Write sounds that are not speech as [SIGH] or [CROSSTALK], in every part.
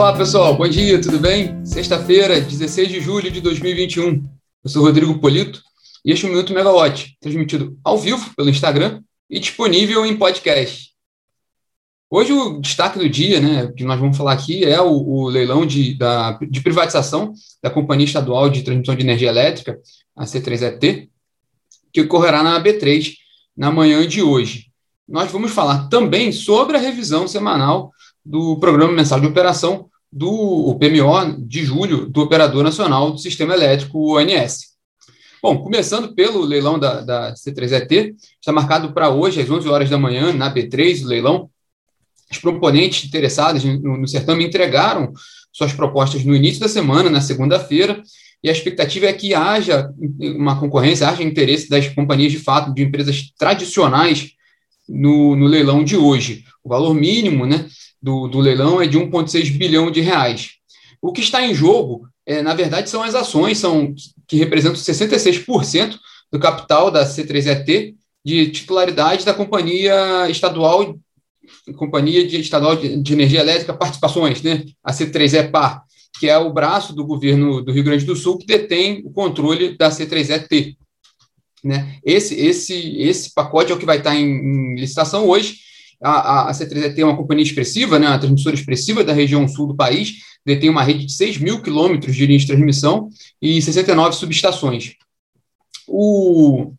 Olá, pessoal. Bom dia, tudo bem? Sexta-feira, 16 de julho de 2021. Eu sou Rodrigo Polito e este é o Minuto Megawatt, transmitido ao vivo pelo Instagram e disponível em podcast. Hoje o destaque do dia, né, que nós vamos falar aqui, é o, o leilão de, da, de privatização da Companhia Estadual de Transmissão de Energia Elétrica, a C3ET, que ocorrerá na AB3 na manhã de hoje. Nós vamos falar também sobre a revisão semanal do Programa Mensal de Operação do PMO de julho do Operador Nacional do Sistema Elétrico, ONS. Bom, começando pelo leilão da, da C3ET, está marcado para hoje, às 11 horas da manhã, na B3, o leilão. Os proponentes interessados no, no certame entregaram suas propostas no início da semana, na segunda-feira, e a expectativa é que haja uma concorrência, haja interesse das companhias de fato, de empresas tradicionais no, no leilão de hoje. O valor mínimo né, do, do leilão é de 1,6 bilhão de reais. O que está em jogo, é, na verdade, são as ações, são que representam 66% do capital da C3ET de titularidade da companhia estadual, companhia de estadual de, energia elétrica participações, né? A C3EPAR, que é o braço do governo do Rio Grande do Sul que detém o controle da C3ET. Né? Esse, esse, esse pacote é o que vai estar em, em licitação hoje a, a C3ET é uma companhia expressiva, né, uma transmissora expressiva da região sul do país, detém uma rede de 6 mil quilômetros de linha de transmissão e 69 subestações. O,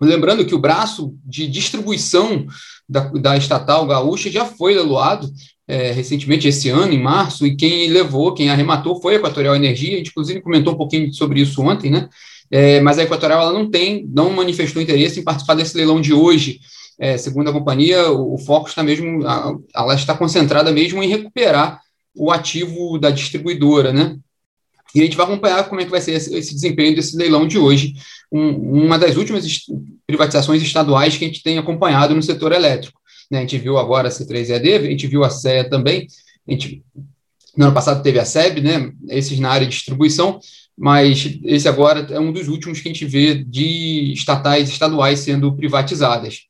lembrando que o braço de distribuição da, da estatal gaúcha já foi leiloado é, recentemente, esse ano, em março, e quem levou, quem arrematou foi a Equatorial Energia, a gente inclusive comentou um pouquinho sobre isso ontem, né? É, mas a Equatorial ela não tem, não manifestou interesse em participar desse leilão de hoje, é, segundo a companhia, o, o foco está mesmo, a, ela está concentrada mesmo em recuperar o ativo da distribuidora, né? E a gente vai acompanhar como é que vai ser esse, esse desempenho desse leilão de hoje, um, uma das últimas privatizações estaduais que a gente tem acompanhado no setor elétrico. Né? A gente viu agora a C3EAD, a gente viu a CEA também, a gente, no ano passado teve a SEB, né? esses na área de distribuição, mas esse agora é um dos últimos que a gente vê de estatais estaduais sendo privatizadas.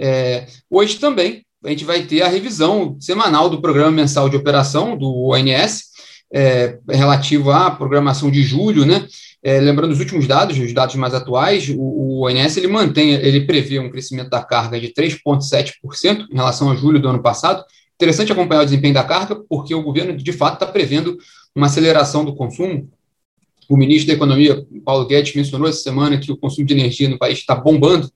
É, hoje também a gente vai ter a revisão semanal do programa mensal de operação do ONS, é, relativo à programação de julho, né? É, lembrando os últimos dados, os dados mais atuais, o, o ONS ele mantém, ele prevê um crescimento da carga de 3,7% em relação a julho do ano passado. Interessante acompanhar o desempenho da carga, porque o governo de fato está prevendo uma aceleração do consumo. O ministro da Economia, Paulo Guedes, mencionou essa semana que o consumo de energia no país está bombando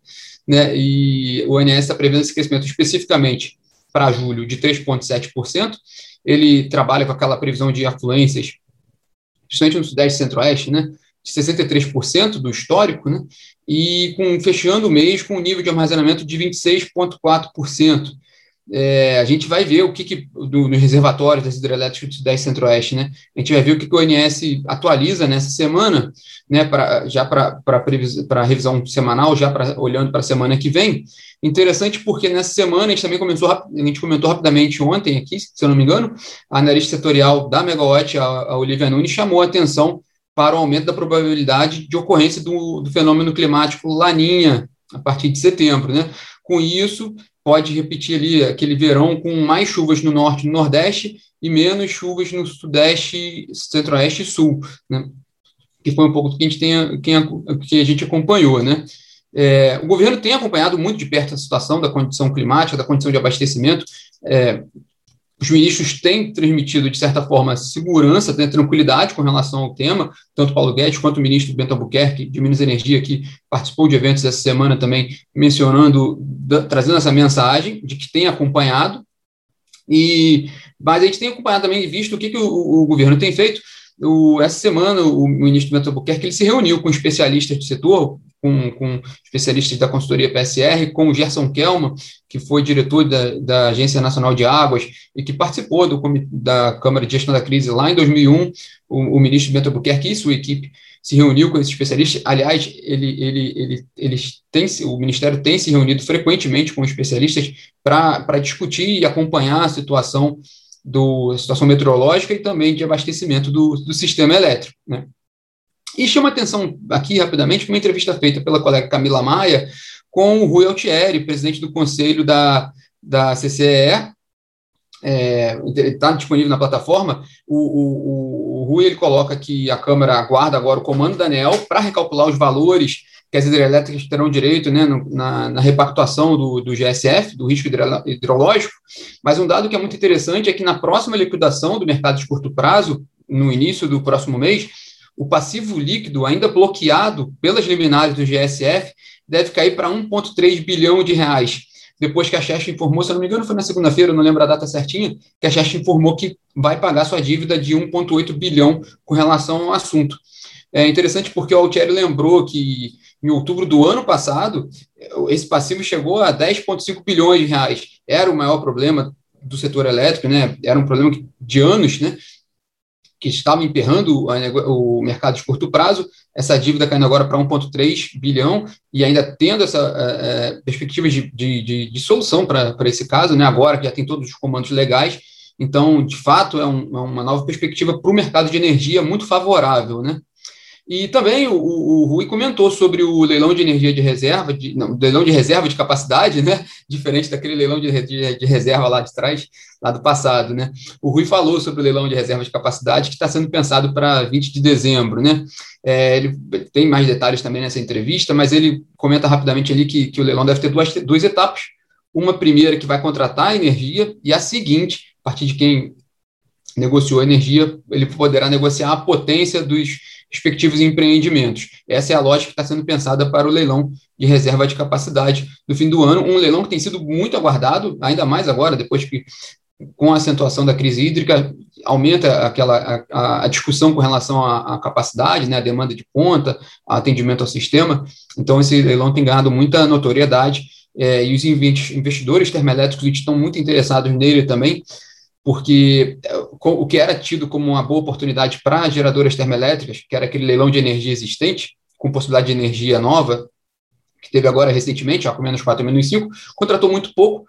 né, e o INSS está prevendo esse crescimento especificamente para julho de 3,7%. Ele trabalha com aquela previsão de afluências, principalmente no Sudeste e Centro-Oeste, né, de 63% do histórico, né, e com, fechando o mês com um nível de armazenamento de 26,4% é, a gente vai ver o que, que do, nos reservatórios das hidrelétricas do Sudeste Centro-Oeste, né? A gente vai ver o que, que o ONS atualiza nessa semana, né? Pra, já para a revisão semanal, já pra, olhando para a semana que vem. Interessante porque nessa semana a gente também começou, a gente comentou rapidamente ontem aqui, se eu não me engano, a analista setorial da Megawatt, a, a Olivia Nunes, chamou a atenção para o aumento da probabilidade de ocorrência do, do fenômeno climático Laninha a partir de setembro, né? Com isso, pode repetir ali aquele verão com mais chuvas no norte e no nordeste e menos chuvas no sudeste, centro-oeste e sul, né? que foi um pouco do que a gente, tem, que a gente acompanhou. Né? É, o governo tem acompanhado muito de perto a situação da condição climática, da condição de abastecimento. É, os ministros têm transmitido, de certa forma, segurança, tranquilidade com relação ao tema, tanto Paulo Guedes quanto o ministro Bento Albuquerque, de Minas e Energia, que participou de eventos essa semana também, mencionando, da, trazendo essa mensagem de que tem acompanhado. E, mas a gente tem acompanhado também e visto o que, que o, o governo tem feito. O, essa semana, o ministro Bento Albuquerque ele se reuniu com especialistas do setor, com, com especialistas da consultoria PSR, com o Gerson Kelman, que foi diretor da, da Agência Nacional de Águas e que participou do, da Câmara de Gestão da Crise lá em 2001, o, o ministro Bento Albuquerque e sua equipe se reuniu com esses especialistas. Aliás, ele, ele, ele, eles têm, o Ministério tem se reunido frequentemente com especialistas para discutir e acompanhar a situação do a situação meteorológica e também de abastecimento do, do sistema elétrico. Né? E chama atenção aqui rapidamente uma entrevista feita pela colega Camila Maia com o Rui Altieri, presidente do conselho da, da CCE, está é, disponível na plataforma, o, o, o, Rui ele coloca que a Câmara aguarda agora o comando da ANEL para recalcular os valores que as hidrelétricas terão direito né, no, na, na, repactuação do, do, GSF, do risco hidrológico, mas um dado que é muito interessante é que na próxima liquidação do mercado de curto prazo, no início do próximo mês, o passivo líquido, ainda bloqueado pelas liminares do GSF, deve cair para 1,3 bilhão de reais. Depois que a Chest informou, se eu não me engano, foi na segunda-feira, não lembro a data certinha, que a Chest informou que vai pagar sua dívida de 1,8 bilhão com relação ao assunto. É interessante porque o Altieri lembrou que em outubro do ano passado, esse passivo chegou a 10,5 bilhões de reais. Era o maior problema do setor elétrico, né? Era um problema de anos, né? Que estava emperrando o mercado de curto prazo. Essa dívida caindo agora para 1,3 bilhão e ainda tendo essa é, perspectiva de, de, de, de solução para esse caso, né? Agora que já tem todos os comandos legais. Então, de fato, é, um, é uma nova perspectiva para o mercado de energia muito favorável, né? E também o, o, Rui comentou sobre o leilão de energia de reserva, de, não, leilão de reserva de capacidade, né? [LAUGHS] Diferente daquele leilão de, de, de, reserva lá de trás, lá do passado, né? O Rui falou sobre o leilão de reserva de capacidade que está sendo pensado para 20 de dezembro, né? É, ele tem mais detalhes também nessa entrevista, mas ele comenta rapidamente ali que, que o leilão deve ter duas, duas etapas. Uma primeira que vai contratar a energia e a seguinte, a partir de quem negociou a energia, ele poderá negociar a potência dos respectivos empreendimentos. Essa é a lógica que está sendo pensada para o leilão de reserva de capacidade no fim do ano, um leilão que tem sido muito aguardado, ainda mais agora, depois que com a acentuação da crise hídrica, aumenta aquela a, a discussão com relação à, à, capacidade, né, a demanda de ponta, atendimento ao sistema. Então, esse leilão tem ganhado muita notoriedade é, e os investidores termoelétricos estão muito interessados nele também, porque é, o que era tido como uma boa oportunidade para geradoras termoelétricas, que era aquele leilão de energia existente, com possibilidade de energia nova, que teve agora recentemente, ó, com menos 4 menos 5, contratou muito pouco,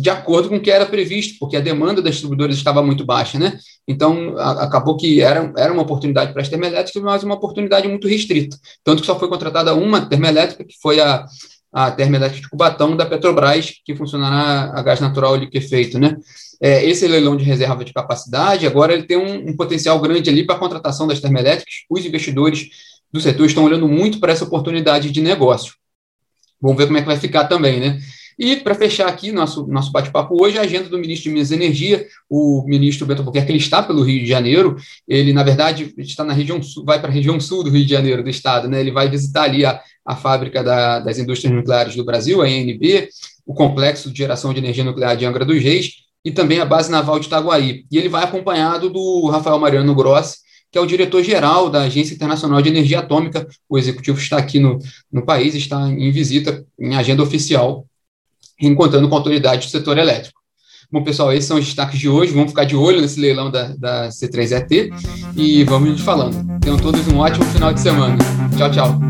de acordo com o que era previsto, porque a demanda das distribuidoras estava muito baixa, né? Então, acabou que era, era uma oportunidade para as termoelétricas, mas uma oportunidade muito restrita. Tanto que só foi contratada uma termoelétrica, que foi a, a termoelétrica de Cubatão da Petrobras, que funcionará a gás natural liquefeito, né? É, esse leilão de reserva de capacidade, agora ele tem um, um potencial grande ali para a contratação das termoelétricas. Os investidores do setor estão olhando muito para essa oportunidade de negócio. Vamos ver como é que vai ficar também, né? E, para fechar aqui nosso, nosso bate-papo hoje, a agenda do ministro de Minas e Energia, o ministro Beto Albuquerque, ele está pelo Rio de Janeiro, ele, na verdade, está na região sul, vai para a região sul do Rio de Janeiro, do estado, né? Ele vai visitar ali a, a fábrica da, das indústrias nucleares do Brasil, a ENB, o complexo de geração de energia nuclear de Angra dos Reis, e também a base naval de Itaguaí. E ele vai acompanhado do Rafael Mariano Grossi, que é o diretor-geral da Agência Internacional de Energia Atômica. O executivo está aqui no, no país, está em visita, em agenda oficial, encontrando com autoridades do setor elétrico. Bom, pessoal, esses são os destaques de hoje. Vamos ficar de olho nesse leilão da, da C3ET e vamos falando. Tenham todos um ótimo final de semana. Tchau, tchau.